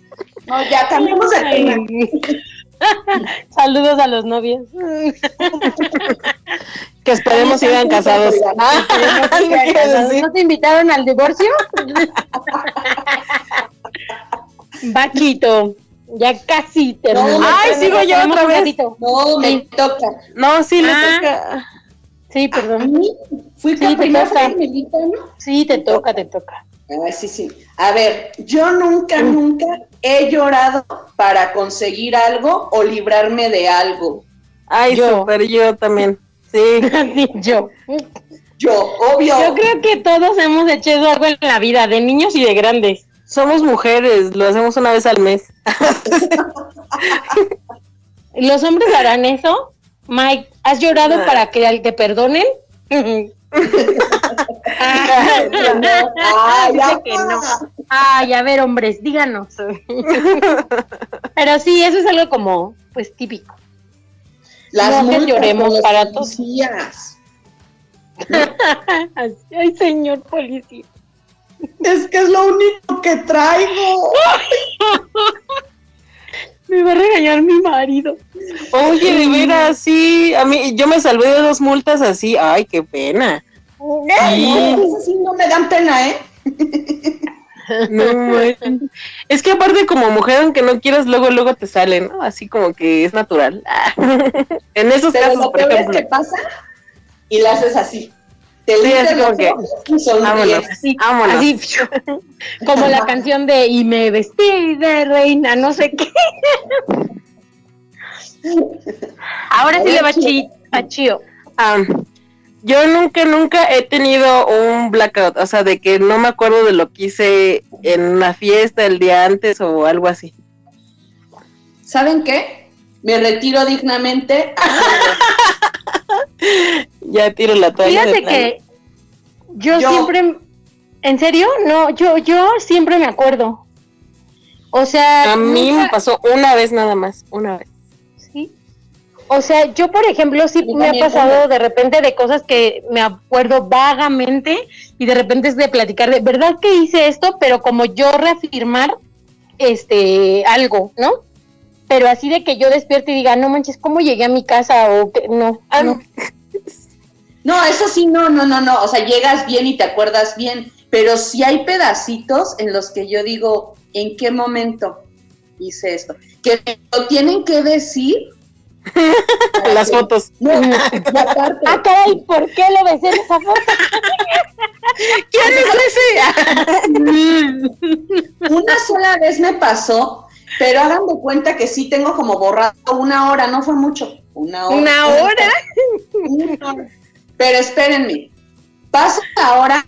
No, ya cambiamos de tema. [laughs] [laughs] Saludos a los novios. [laughs] Que esperemos [laughs] sigan casados. Ah, ¿qué quieres decir? ¿No te invitaron al divorcio? Vaquito, ya casi terminó. No, Ay, sigo yo otra vez. ratito. No, me Sí. toca. No, sí le Ah. toca. Sí, A perdón. mí fui Sí, te. Sí, te toca, te toca. Ay, sí, sí. A ver, yo nunca, nunca he llorado para conseguir algo o librarme de algo. Ay, Yo. súper, yo también. Sí. Sí, yo. Yo, obvio. Yo creo que todos hemos hecho eso algo en la vida, de niños y de grandes. Somos mujeres, lo hacemos una vez al mes. [laughs] ¿Los hombres harán eso? Mike, ¿has llorado Ah. para que te perdonen? [laughs] Ay, Dice ya. que no. Ay, a ver, hombres, díganos. Pero sí, eso es algo como, pues, típico. Las No, que lloremos para todos. policías. [laughs] Ay, señor policía. Es que es lo único que traigo. [laughs] Me va a regañar mi marido. Oye, de veras, sí. A mí, yo me salvé de dos multas así. Ay, qué pena. No, esas sí no me dan pena, ¿eh? No, manches. es que aparte como mujer, aunque no quieras, luego, luego te salen, ¿no? Así como que es natural. [laughs] en esos Pero casos, lo por peor es ejemplo. que pasa y la haces así. Te Sí, así como que, ojos y sonríes. Vámonos, Así, vámonos. [laughs] así, como la canción de Y me vestí de reina, no sé qué. [laughs] Ahora sí le va chi, a Chío. Ah, yo nunca, nunca he tenido un blackout, o sea, de que no me acuerdo de lo que hice en una fiesta el día antes o algo así. ¿Saben qué? Me retiro dignamente. [laughs] Ya tiro la toalla. Fíjate que yo, Yo- siempre, ¿en serio? No, yo, yo siempre me acuerdo. O sea, A mí me pasó una vez nada más, una vez. O sea, yo por ejemplo sí Yo me ha pasado también. de repente de cosas que me acuerdo vagamente y de repente es de platicar de verdad que hice esto, pero como yo reafirmar este, algo, ¿no? Pero así de que yo despierte y diga, no manches, ¿cómo llegué a mi casa? O que, no, Ah, no. [laughs] No, eso sí, no, no, no, no. O sea, llegas bien y te acuerdas bien, pero sí hay pedacitos en los que yo digo, ¿en qué momento hice esto? Que lo tienen que decir. [laughs] Las fotos. No, y aparte, Ah, caray, ¿por qué lo besé en esa foto? ¿Quién es ese? [laughs] una sola vez me pasó, pero hagan de cuenta que sí tengo como borrado una hora, no fue mucho. Una hora. ¿Una hora? Una hora. Pero espérenme, pasa la hora,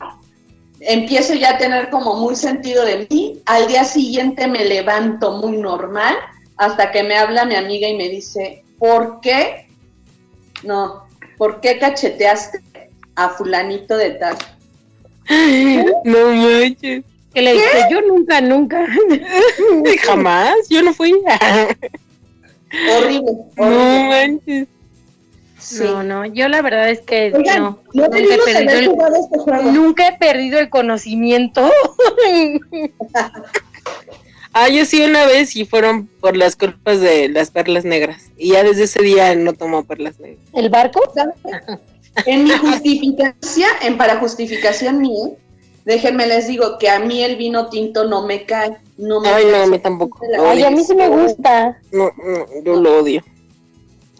empiezo ya a tener como muy sentido de mí, al día siguiente me levanto muy normal, hasta que me habla mi amiga y me dice, ¿por qué? No, ¿por qué cacheteaste a fulanito de tal? [gasps] No manches. Que le dije, yo nunca, nunca. [laughs] Jamás, yo no fui. [laughs] Horrible, No horrible. manches. Sí. No, no, yo la verdad es que Oigan, no. no, nunca he perdido el- este juego. Nunca he perdido el conocimiento. [laughs] Ah, yo sí una vez y fueron por las culpas de las perlas negras. Y ya desde ese día no tomo perlas negras. ¿El barco? En mi justificación, en para justificación mía, déjenme les digo que a mí el vino tinto no me cae. No me Ay, no, a mí tampoco. Ay, a mí sí me gusta. No, no, yo lo odio.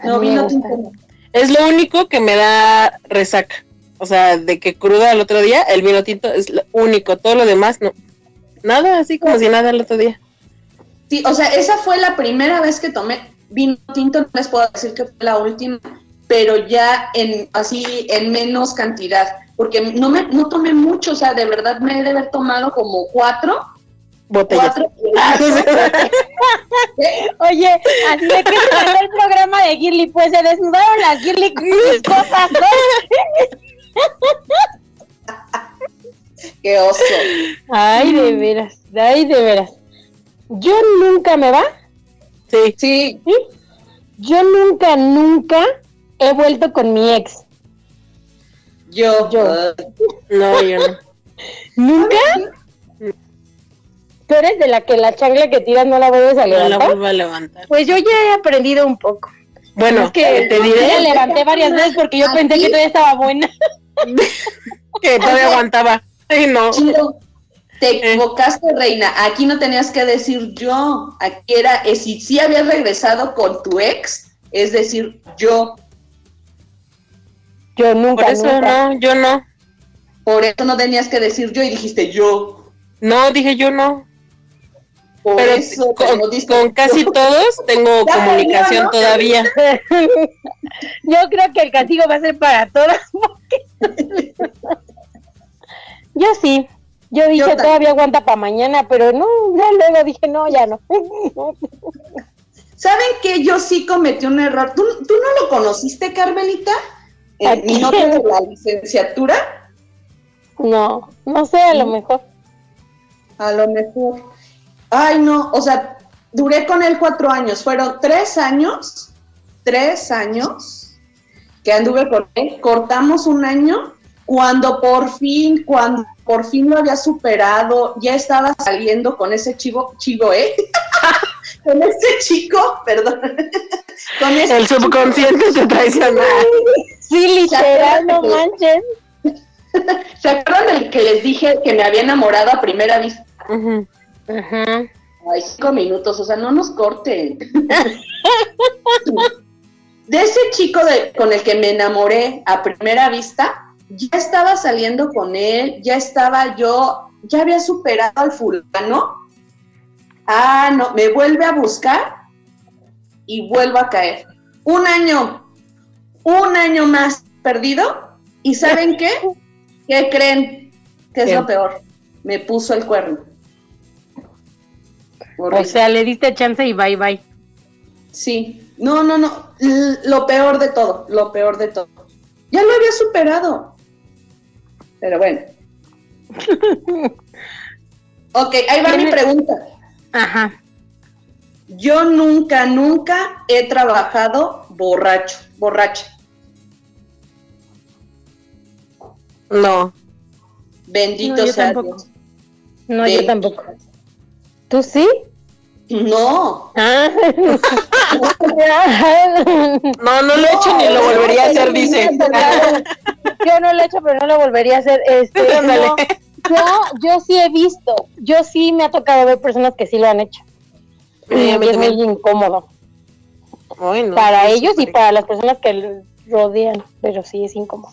No, vino tinto no. Es lo único que me da resaca. O sea, de que cruda el otro día, el vino tinto es lo único. Todo lo demás, no. Nada, así como si nada el otro día. Sí, o sea, esa fue la primera vez que tomé vino tinto, no les puedo decir que fue la última, pero ya en así en menos cantidad, porque no me no tomé mucho, o sea, de verdad me he de haber tomado como cuatro, Botellas. cuatro. [laughs] Oye, así de que se el programa de Girly, pues se desnudaron las Girly [laughs] cosas, ¿no? [laughs] Qué oso. Ay, de veras, ay, de veras. Yo nunca me va, Sí. Sí, ¿sí? Yo nunca, nunca he vuelto con mi ex. yo. Yo. ah, No, yo no. [laughs] ¿Nunca? ¿Tú eres de la que la chancla que tiras no la vuelves a No la levantar? vuelvo a levantar. Pues yo ya he aprendido un poco. Bueno, es que te yo la diré levanté varias veces porque yo pensé que todavía estaba buena. [laughs] que todavía aguantaba. Ay, no. Te equivocaste, reina. Aquí no tenías que decir yo. Aquí era, eh, si sí habías regresado con tu ex, es decir, yo. Yo nunca, Por eso nunca. no, yo no. Por eso no tenías que decir yo y dijiste yo. No, dije yo no. Por Pero eso con, con casi todos tengo [laughs] Ya comunicación ¿no? todavía. [laughs] Yo creo que el castigo va a ser para todas. porque- [laughs] yo sí. Yo dije, todavía aguanta para mañana, pero no, ya luego dije, no, ya no. [laughs] ¿Saben que yo sí cometí un error? ¿Tú, tú no lo conociste, Carmelita? ¿A En mi quién? nota de la licenciatura, No, no sé, a lo mejor. a lo mejor. Ay, no, o sea, duré con él cuatro años. Fueron tres años, tres años que anduve con él. Cortamos un año cuando por fin, cuando por fin lo había superado, ya estaba saliendo con ese chivo, chivo, ¿eh? [laughs] con ese chico, perdón. [laughs] con ese El subconsciente te traiciona. [laughs] Sí, literal, no manches. ¿Se acuerdan del que les dije que me había enamorado a primera vista? Ajá. Ay, cinco minutos, o sea, no nos corten. De ese chico de, con el que me enamoré a primera vista, ya estaba saliendo con él, ya estaba yo, ya había superado al fulano. Ah, no, me vuelve a buscar y vuelvo a caer. Un año, un año más perdido. ¿Y saben qué? ¿Qué creen? que es ¿Qué? lo peor? Me puso el cuerno. O sea, le diste chance y bye bye. Sí, no, no, no, L- lo peor de todo, lo peor de todo. Ya lo había superado. Pero bueno. ok, ahí va mi pregunta. Ajá. Yo nunca, nunca he trabajado borracho, borracha. No. Bendito No, yo sea tampoco. Dios. No, yo tampoco. ¿Tú sí? No. Ah. no, no lo he hecho ni lo volvería a hacer, dice. Yo no lo he hecho, pero no lo volvería a hacer. Este, [laughs] yo, yo sí he visto, yo sí me ha tocado ver personas que sí lo han hecho. y es muy incómodo. para ellos y para las personas que rodean, pero sí es incómodo.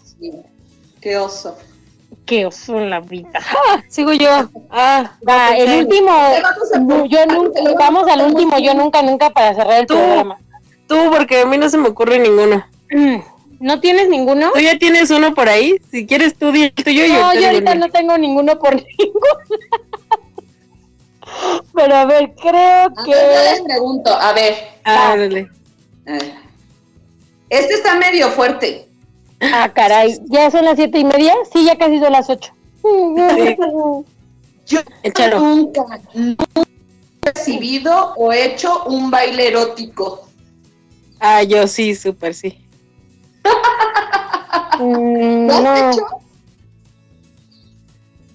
Qué oso. Qué oso en la vida. [laughs] sigo yo. Ah, va, el último. Yo nunca, vamos al último, yo nunca, nunca para cerrar el programa. Tú, porque a mí no se me ocurre ninguno. [clears throat] ¿No tienes ninguno? ¿Tú ya tienes uno por ahí? Si quieres tú, di yo. No, yo, ahorita no tengo ninguno por [laughs] ninguno. Pero a ver, creo que... Yo les pregunto, a ver. Ah, dale. Este está medio fuerte. Ah, caray. ¿Ya son las siete y media? Sí, ya casi son las ocho. [laughs] Yo nunca, nunca he recibido o hecho un baile erótico. Ah, yo sí, súper sí. Mm, ¿Lo has hecho?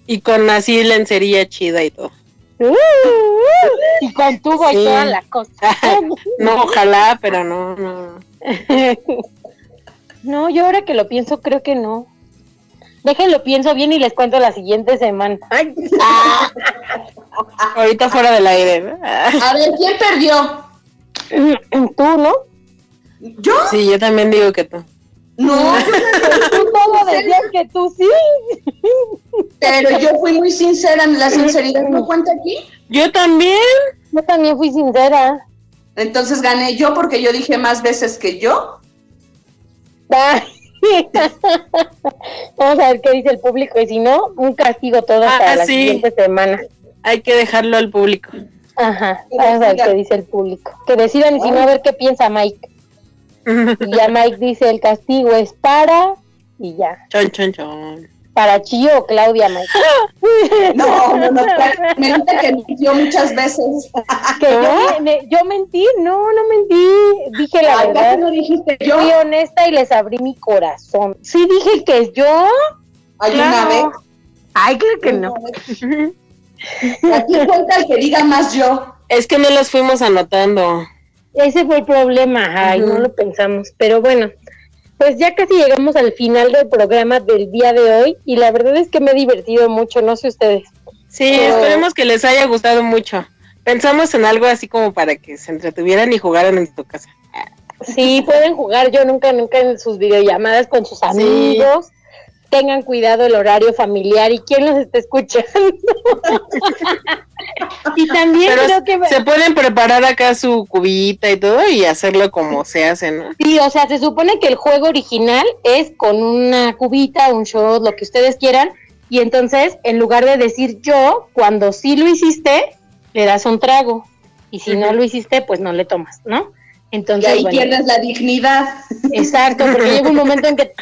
Y con así lencería chida y todo. Uh, [laughs] y con tubo y todas las cosas. [laughs] no, ojalá, pero no, no. [laughs] no, yo ahora que lo pienso, creo que no. Déjenlo, pienso bien y les cuento la siguiente semana. Ahorita fuera del aire. A ver, ¿quién perdió? Tú, ¿no? ¿Yo? Sí, yo también digo que tú. No, [laughs] tú todo decías que tú sí. Pero yo fui muy sincera, la sinceridad no cuenta aquí. Yo también. Yo también fui sincera. Entonces gané yo porque yo dije más veces que yo. [laughs] Vamos a ver qué dice el público y si no, un castigo todo ah, la siguiente semana. Hay que dejarlo al público. Ajá, vamos a ver qué dice el público. Que decidan y si no, a ver qué piensa Mike. [laughs] Y ya Mike dice el castigo es para y ya. Chon, chon, chon. Para Chio o Claudia Mike. [laughs] [laughs] No, no, no, me dice que mintió muchas veces. Que yo, mentí, no, no mentí. Dije la verdad. no dijiste yo? Fui honesta y les abrí mi corazón. Sí dije que es yo. ¿Hay una vez? Ay, creo que no. Aquí cuenta el que diga más yo. Es que no las fuimos anotando. Ese fue el problema, ay, no lo pensamos. Pero bueno, pues ya casi llegamos al final del programa del día de hoy y la verdad es que me he divertido mucho, no sé ustedes. Sí, esperemos que les haya gustado mucho. Pensamos en algo así como para que se entretuvieran y jugaran en tu casa. Sí, pueden jugar yo nunca, nunca en sus videollamadas con sus amigos tengan cuidado el horario familiar y quién los está escuchando. [laughs] y también creo que... Se pueden preparar acá su cubita y todo y hacerlo como se hace, ¿no? Sí, o sea, se supone que el juego original es con una cubita, un shot, lo que ustedes quieran, y entonces, en lugar de decir yo, cuando sí lo hiciste, le das un trago, y si no lo hiciste, pues no le tomas, ¿no? Entonces, y ahí pierdes la dignidad. Exacto, porque llega un momento en que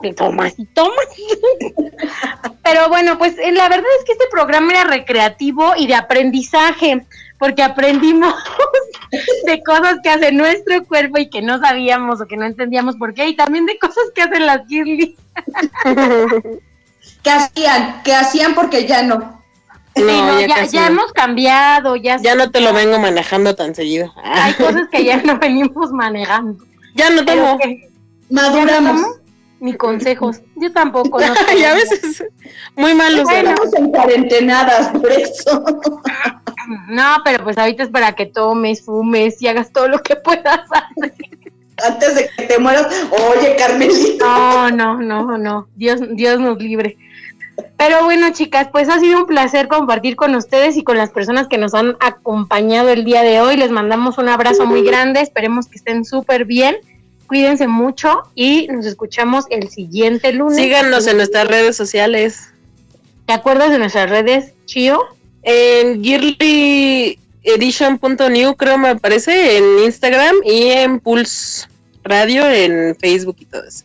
te tomas y tomas. Pero bueno, pues eh, la verdad es que este programa era recreativo y de aprendizaje, porque aprendimos [laughs] de cosas que hace nuestro cuerpo y que no sabíamos o que no entendíamos por qué, y también de cosas que hacen las girly. [laughs] ¿Qué hacían? ¿Qué hacían porque ya no? No, ya, hemos cambiado, ya. Ya no te lo vengo manejando tan seguido. Hay [laughs] cosas que ya no venimos manejando. Ya no tomo. Maduramos. Ni consejos. Yo tampoco. No [laughs] ya a veces muy malos. Bueno, estamos en cuarentenadas, por eso. [laughs] No, pero pues ahorita es para que tomes, fumes y hagas todo lo que puedas hacer. Antes de que te mueras, oye, Carmelita. No, no, no, no. Dios, Dios nos libre. Pero bueno, chicas, pues ha sido un placer compartir con ustedes y con las personas que nos han acompañado el día de hoy. Les mandamos un abrazo muy grande, esperemos que estén súper bien. Cuídense mucho y nos escuchamos el siguiente lunes. Síganos en nuestras redes sociales. ¿Te acuerdas de nuestras redes, Chio? En girlyedition.new creo me aparece en Instagram y en Pulse Radio en Facebook y todo eso.